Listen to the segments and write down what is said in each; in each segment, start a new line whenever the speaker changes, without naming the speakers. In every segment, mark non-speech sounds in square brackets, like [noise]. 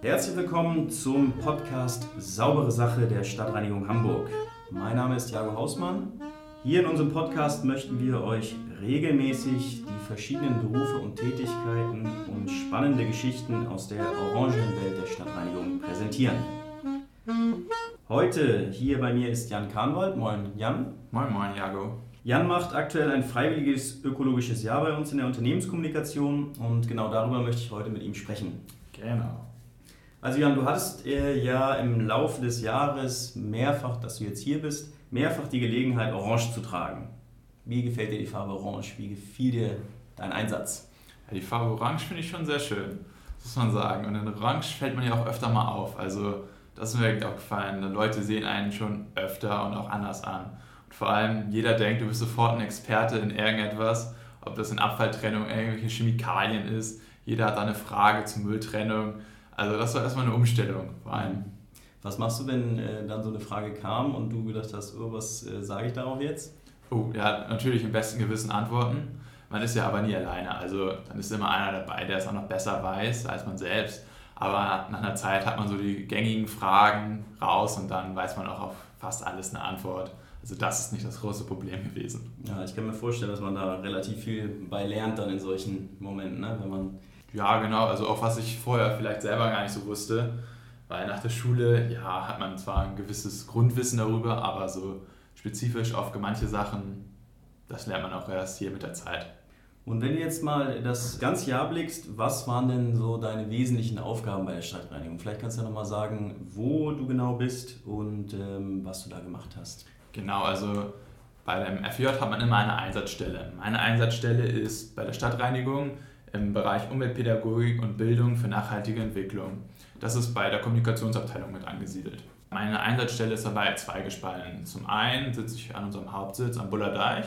Herzlich willkommen zum Podcast Saubere Sache der Stadtreinigung Hamburg. Mein Name ist Jago Hausmann. Hier in unserem Podcast möchten wir euch regelmäßig die verschiedenen Berufe und Tätigkeiten und spannende Geschichten aus der orangenen Welt der Stadtreinigung präsentieren. Heute hier bei mir ist Jan Kahnwald. Moin Jan.
Moin Moin Jago.
Jan macht aktuell ein freiwilliges ökologisches Jahr bei uns in der Unternehmenskommunikation und genau darüber möchte ich heute mit ihm sprechen.
Genau.
Also Jan, du hattest äh, ja im Laufe des Jahres mehrfach, dass du jetzt hier bist, mehrfach die Gelegenheit, Orange zu tragen. Wie gefällt dir die Farbe Orange? Wie gefiel dir dein Einsatz?
Ja, die Farbe Orange finde ich schon sehr schön, muss man sagen. Und in Orange fällt man ja auch öfter mal auf. Also das ist mir wirklich auch gefallen. Leute sehen einen schon öfter und auch anders an. Und vor allem jeder denkt, du bist sofort ein Experte in irgendetwas, ob das in Abfalltrennung irgendwelche Chemikalien ist. Jeder hat da eine Frage zur Mülltrennung. Also das war erstmal eine Umstellung vor allem.
Was machst du, wenn äh, dann so eine Frage kam und du gedacht hast, oh, was äh, sage ich darauf jetzt?
Oh, ja, natürlich im besten Gewissen antworten. Man ist ja aber nie alleine. Also dann ist immer einer dabei, der es auch noch besser weiß als man selbst. Aber nach einer Zeit hat man so die gängigen Fragen raus und dann weiß man auch auf fast alles eine Antwort. Also das ist nicht das große Problem gewesen.
Ja, ich kann mir vorstellen, dass man da relativ viel bei lernt dann in solchen Momenten, ne? wenn man
ja, genau. Also auch was ich vorher vielleicht selber gar nicht so wusste. Weil nach der Schule, ja, hat man zwar ein gewisses Grundwissen darüber, aber so spezifisch auf manche Sachen, das lernt man auch erst hier mit der Zeit.
Und wenn du jetzt mal das ganze Jahr blickst, was waren denn so deine wesentlichen Aufgaben bei der Stadtreinigung? Vielleicht kannst du ja nochmal sagen, wo du genau bist und ähm, was du da gemacht hast.
Genau, also bei dem FJ hat man immer eine Einsatzstelle. Meine Einsatzstelle ist bei der Stadtreinigung im Bereich Umweltpädagogik und Bildung für nachhaltige Entwicklung. Das ist bei der Kommunikationsabteilung mit angesiedelt. Meine Einsatzstelle ist dabei zweigespalten. Zum einen sitze ich an unserem Hauptsitz am Bullerdeich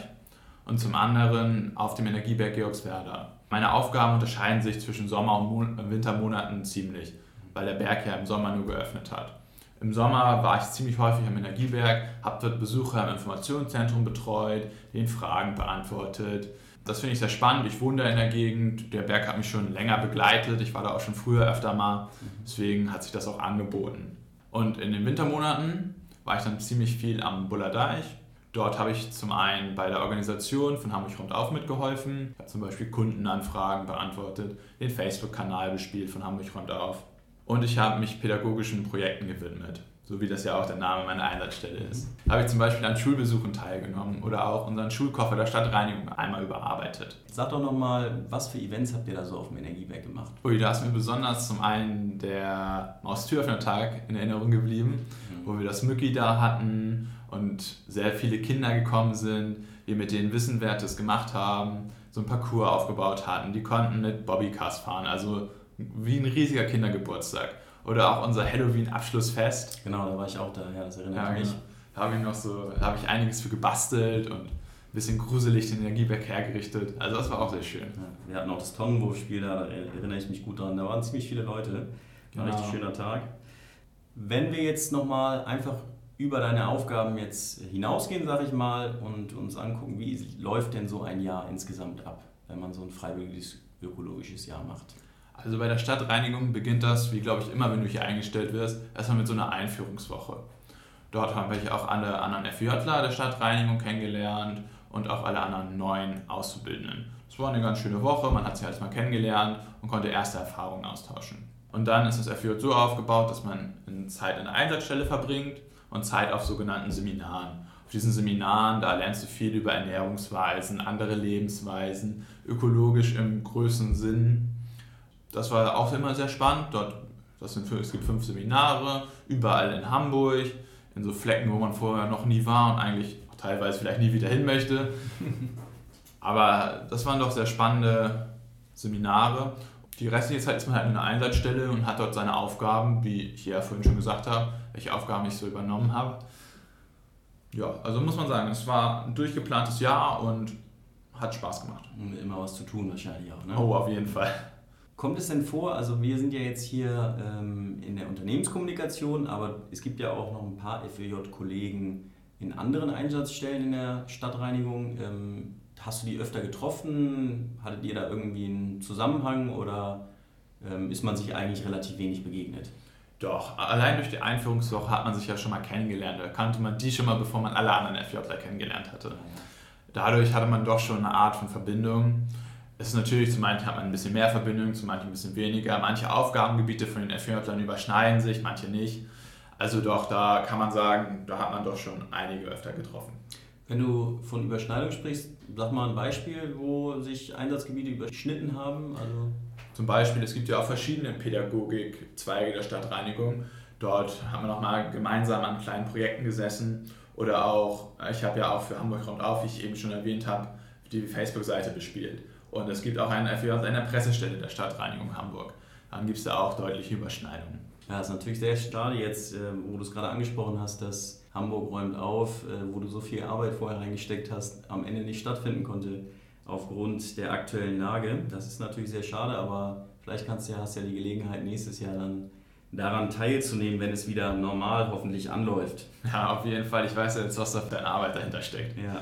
und zum anderen auf dem Energieberg Georgswerda. Meine Aufgaben unterscheiden sich zwischen Sommer- und Wintermonaten ziemlich, weil der Berg ja im Sommer nur geöffnet hat. Im Sommer war ich ziemlich häufig am Energieberg, habe dort Besucher im Informationszentrum betreut, den Fragen beantwortet, das finde ich sehr spannend. Ich wohne da in der Gegend. Der Berg hat mich schon länger begleitet. Ich war da auch schon früher öfter mal. Deswegen hat sich das auch angeboten. Und in den Wintermonaten war ich dann ziemlich viel am Bullerdeich. Dort habe ich zum einen bei der Organisation von Hamburg Rundauf mitgeholfen. Ich habe zum Beispiel Kundenanfragen beantwortet, den Facebook-Kanal bespielt von Hamburg Rundauf. Und ich habe mich pädagogischen Projekten gewidmet so wie das ja auch der Name meiner Einsatzstelle ist. Habe ich zum Beispiel an Schulbesuchen teilgenommen oder auch unseren Schulkoffer der Stadtreinigung einmal überarbeitet.
Sag doch nochmal, was für Events habt ihr da so auf dem Energiewerk gemacht?
Ui, da ist mir besonders zum einen der Maustüröffner-Tag in Erinnerung geblieben, mhm. wo wir das Mücki da hatten und sehr viele Kinder gekommen sind, wir mit denen Wissenwertes gemacht haben, so ein Parcours aufgebaut hatten. Die konnten mit Bobbycars fahren, also wie ein riesiger Kindergeburtstag. Oder auch unser Halloween-Abschlussfest.
Genau, da war ich auch da, ja, das erinnert ja, mich. Genau.
Da habe ich noch so, da habe ich einiges für gebastelt und ein bisschen gruselig den Energieberg hergerichtet. Also das war auch sehr schön. Ja,
wir hatten auch das Tonnenwurfspiel, da erinnere ich mich gut dran. Da waren ziemlich viele Leute. War genau. ein richtig schöner Tag. Wenn wir jetzt nochmal einfach über deine Aufgaben jetzt hinausgehen, sage ich mal, und uns angucken, wie läuft denn so ein Jahr insgesamt ab, wenn man so ein freiwilliges ökologisches Jahr macht?
Also bei der Stadtreinigung beginnt das, wie glaube ich immer, wenn du hier eingestellt wirst, erstmal mit so einer Einführungswoche. Dort haben wir auch alle anderen FJler der Stadtreinigung kennengelernt und auch alle anderen neuen Auszubildenden. Es war eine ganz schöne Woche, man hat sich erstmal kennengelernt und konnte erste Erfahrungen austauschen. Und dann ist das FJ so aufgebaut, dass man Zeit in der Einsatzstelle verbringt und Zeit auf sogenannten Seminaren. Auf diesen Seminaren, da lernst du viel über Ernährungsweisen, andere Lebensweisen, ökologisch im größten Sinn das war auch immer sehr spannend. Dort, das sind, es gibt fünf Seminare, überall in Hamburg, in so Flecken, wo man vorher noch nie war und eigentlich teilweise vielleicht nie wieder hin möchte. [laughs] Aber das waren doch sehr spannende Seminare. Die restliche Zeit ist man halt in einer Einsatzstelle und hat dort seine Aufgaben, wie ich ja vorhin schon gesagt habe, welche Aufgaben ich so übernommen habe. Ja, also muss man sagen, es war ein durchgeplantes Jahr und hat Spaß gemacht.
Immer was zu tun wahrscheinlich auch, ne?
Oh, auf jeden Fall.
Kommt es denn vor, also wir sind ja jetzt hier ähm, in der Unternehmenskommunikation, aber es gibt ja auch noch ein paar FEJ-Kollegen in anderen Einsatzstellen in der Stadtreinigung. Ähm, hast du die öfter getroffen? Hattet ihr da irgendwie einen Zusammenhang oder ähm, ist man sich eigentlich relativ wenig begegnet.
Doch, allein durch die Einführungswoche hat man sich ja schon mal kennengelernt. Da kannte man die schon mal, bevor man alle anderen FJler kennengelernt hatte. Dadurch hatte man doch schon eine Art von Verbindung. Es ist natürlich, zu manchen hat man ein bisschen mehr Verbindung, zu manchen ein bisschen weniger. Manche Aufgabengebiete von den FJlern überschneiden sich, manche nicht. Also doch, da kann man sagen, da hat man doch schon einige öfter getroffen.
Wenn du von Überschneidung sprichst, sag mal ein Beispiel, wo sich Einsatzgebiete überschnitten haben. Also
Zum Beispiel, es gibt ja auch verschiedene Pädagogik-Zweige der Stadtreinigung. Dort haben wir nochmal gemeinsam an kleinen Projekten gesessen. Oder auch, ich habe ja auch für Hamburg Rund auf, wie ich eben schon erwähnt habe, die Facebook-Seite bespielt. Und es gibt auch einen FJ an der Pressestelle der Stadtreinigung Hamburg. Dann gibt es da auch deutliche Überschneidungen.
Ja, ist natürlich sehr schade jetzt, ähm, wo du es gerade angesprochen hast, dass Hamburg räumt auf, äh, wo du so viel Arbeit vorher reingesteckt hast, am Ende nicht stattfinden konnte aufgrund der aktuellen Lage. Das ist natürlich sehr schade, aber vielleicht kannst du ja, hast ja die Gelegenheit nächstes Jahr dann daran teilzunehmen, wenn es wieder normal hoffentlich anläuft.
Ja, auf jeden Fall. Ich weiß ja jetzt, was da für eine Arbeit dahinter steckt.
Ja.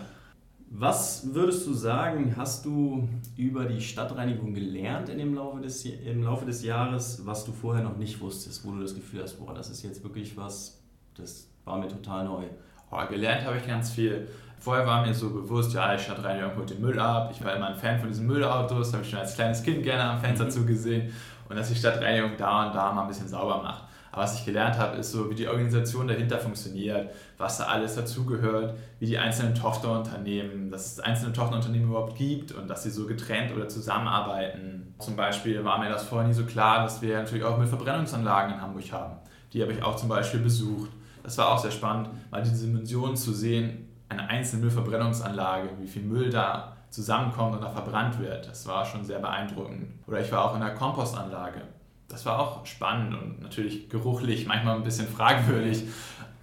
Was würdest du sagen, hast du über die Stadtreinigung gelernt in dem Laufe des, im Laufe des Jahres, was du vorher noch nicht wusstest, wo du das Gefühl hast, boah, das ist jetzt wirklich was, das war mir total neu?
Oh, gelernt habe ich ganz viel. Vorher war mir so bewusst, ja, die Stadtreinigung holt den Müll ab. Ich war immer ein Fan von diesen Müllautos, habe ich schon als kleines Kind gerne am Fenster mhm. zugesehen. Und dass die Stadtreinigung da und da mal ein bisschen sauber macht. Aber was ich gelernt habe, ist so, wie die Organisation dahinter funktioniert, was da alles dazugehört, wie die einzelnen Tochterunternehmen, dass es einzelne Tochterunternehmen überhaupt gibt und dass sie so getrennt oder zusammenarbeiten. Zum Beispiel war mir das vorher nie so klar, dass wir natürlich auch Müllverbrennungsanlagen in Hamburg haben. Die habe ich auch zum Beispiel besucht. Das war auch sehr spannend, mal diese Dimension zu sehen, eine einzelne Müllverbrennungsanlage, wie viel Müll da zusammenkommt und da verbrannt wird. Das war schon sehr beeindruckend. Oder ich war auch in einer Kompostanlage das war auch spannend und natürlich geruchlich, manchmal ein bisschen fragwürdig.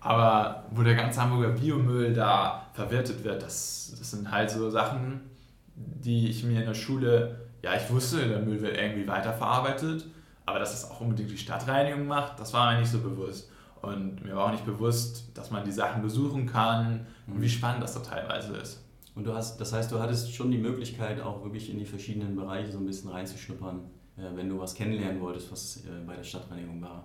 Aber wo der ganze Hamburger Biomüll da verwertet wird, das, das sind halt so Sachen, die ich mir in der Schule, ja, ich wusste, der Müll wird irgendwie weiterverarbeitet, aber dass es auch unbedingt die Stadtreinigung macht, das war mir nicht so bewusst. Und mir war auch nicht bewusst, dass man die Sachen besuchen kann und wie mhm. spannend das da teilweise ist.
Und du hast, das heißt, du hattest schon die Möglichkeit, auch wirklich in die verschiedenen Bereiche so ein bisschen reinzuschnuppern wenn du was kennenlernen wolltest, was äh, bei der Stadtreinigung war.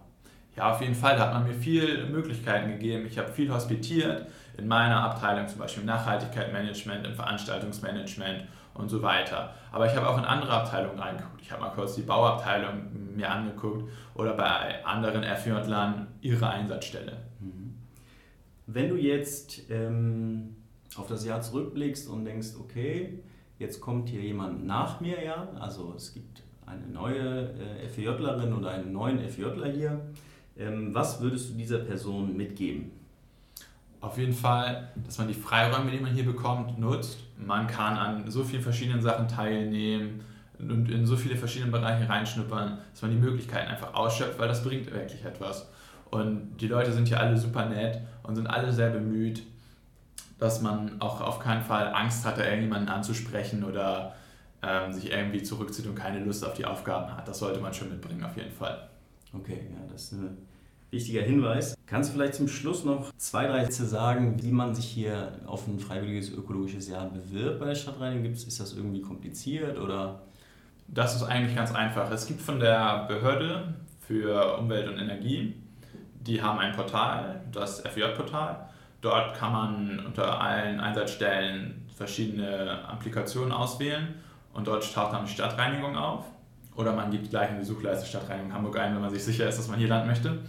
Ja, auf jeden Fall. Da hat man mir viele Möglichkeiten gegeben. Ich habe viel hospitiert in meiner Abteilung, zum Beispiel im Nachhaltigkeitsmanagement, im Veranstaltungsmanagement und so weiter. Aber ich habe auch in andere Abteilungen reingeguckt. Ich habe mal kurz die Bauabteilung mir angeguckt oder bei anderen Erfürtlern ihre Einsatzstelle. Mhm.
Wenn du jetzt ähm, auf das Jahr zurückblickst und denkst, okay, jetzt kommt hier jemand nach mir, ja, also es gibt eine neue äh, FEJlerin oder einen neuen FEJler hier. Ähm, was würdest du dieser Person mitgeben?
Auf jeden Fall, dass man die Freiräume, die man hier bekommt, nutzt. Man kann an so vielen verschiedenen Sachen teilnehmen und in so viele verschiedene Bereiche reinschnuppern, dass man die Möglichkeiten einfach ausschöpft, weil das bringt wirklich etwas. Und die Leute sind hier alle super nett und sind alle sehr bemüht, dass man auch auf keinen Fall Angst hat, irgendjemanden anzusprechen oder ähm, sich irgendwie zurückzieht und keine Lust auf die Aufgaben hat. Das sollte man schon mitbringen, auf jeden Fall.
Okay, ja, das ist ein wichtiger Hinweis. Kannst du vielleicht zum Schluss noch zwei, drei Sätze sagen, wie man sich hier auf ein freiwilliges ökologisches Jahr bewirbt bei der Stadtreinigung? Ist das irgendwie kompliziert oder?
Das ist eigentlich ganz einfach. Es gibt von der Behörde für Umwelt und Energie, die haben ein Portal, das FJ-Portal. Dort kann man unter allen Einsatzstellen verschiedene Applikationen auswählen und dort taucht dann die Stadtreinigung auf. Oder man gibt gleich in die Suchleiste Stadtreinigung Hamburg ein, wenn man sich sicher ist, dass man hier landen möchte.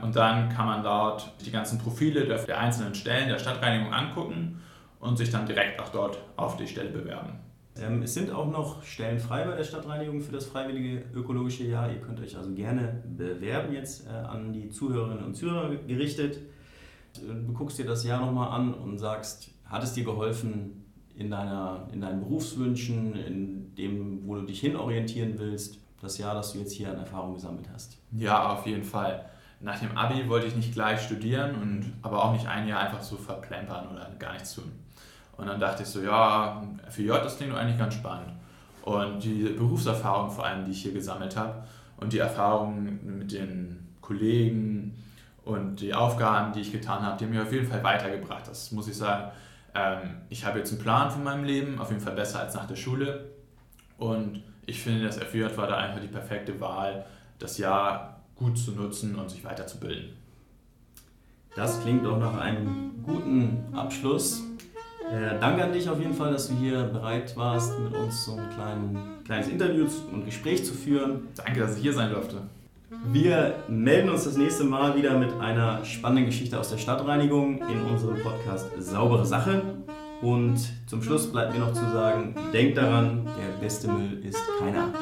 Und dann kann man dort die ganzen Profile der, einzelnen Stellen der Stadtreinigung angucken und sich dann direkt auch dort auf die Stelle bewerben.
Ähm, es sind auch noch Stellen frei bei der Stadtreinigung für das freiwillige ökologische Jahr. Ihr könnt euch also gerne bewerben jetzt äh, an die Zuhörerinnen und Zuhörer gerichtet. Du guckst dir das Jahr nochmal an und sagst, hat es dir geholfen, in, deiner, in deinen Berufswünschen, in dem, wo du dich hinorientieren willst, das Jahr, das du jetzt hier an Erfahrung gesammelt hast?
Ja, auf jeden Fall. Nach dem Abi wollte ich nicht gleich studieren und aber auch nicht ein Jahr einfach so verplempern oder gar nichts tun. Und dann dachte ich so, ja, FJ, das klingt doch eigentlich ganz spannend. Und die Berufserfahrung vor allem, die ich hier gesammelt habe und die Erfahrungen mit den Kollegen und die Aufgaben, die ich getan habe, die haben mich auf jeden Fall weitergebracht. Das muss ich sagen ähm, ich habe jetzt einen Plan von meinem Leben, auf jeden Fall besser als nach der Schule. Und ich finde, das FJ war da einfach die perfekte Wahl, das Jahr gut zu nutzen und sich weiterzubilden.
Das klingt doch nach einem guten Abschluss. Äh, danke an dich auf jeden Fall, dass du hier bereit warst, mit uns so ein klein, kleines Interview und Gespräch zu führen.
Danke, dass ich hier sein durfte.
Wir melden uns das nächste Mal wieder mit einer spannenden Geschichte aus der Stadtreinigung in unserem Podcast Saubere Sache. Und zum Schluss bleibt mir noch zu sagen, denkt daran, der beste Müll ist keiner.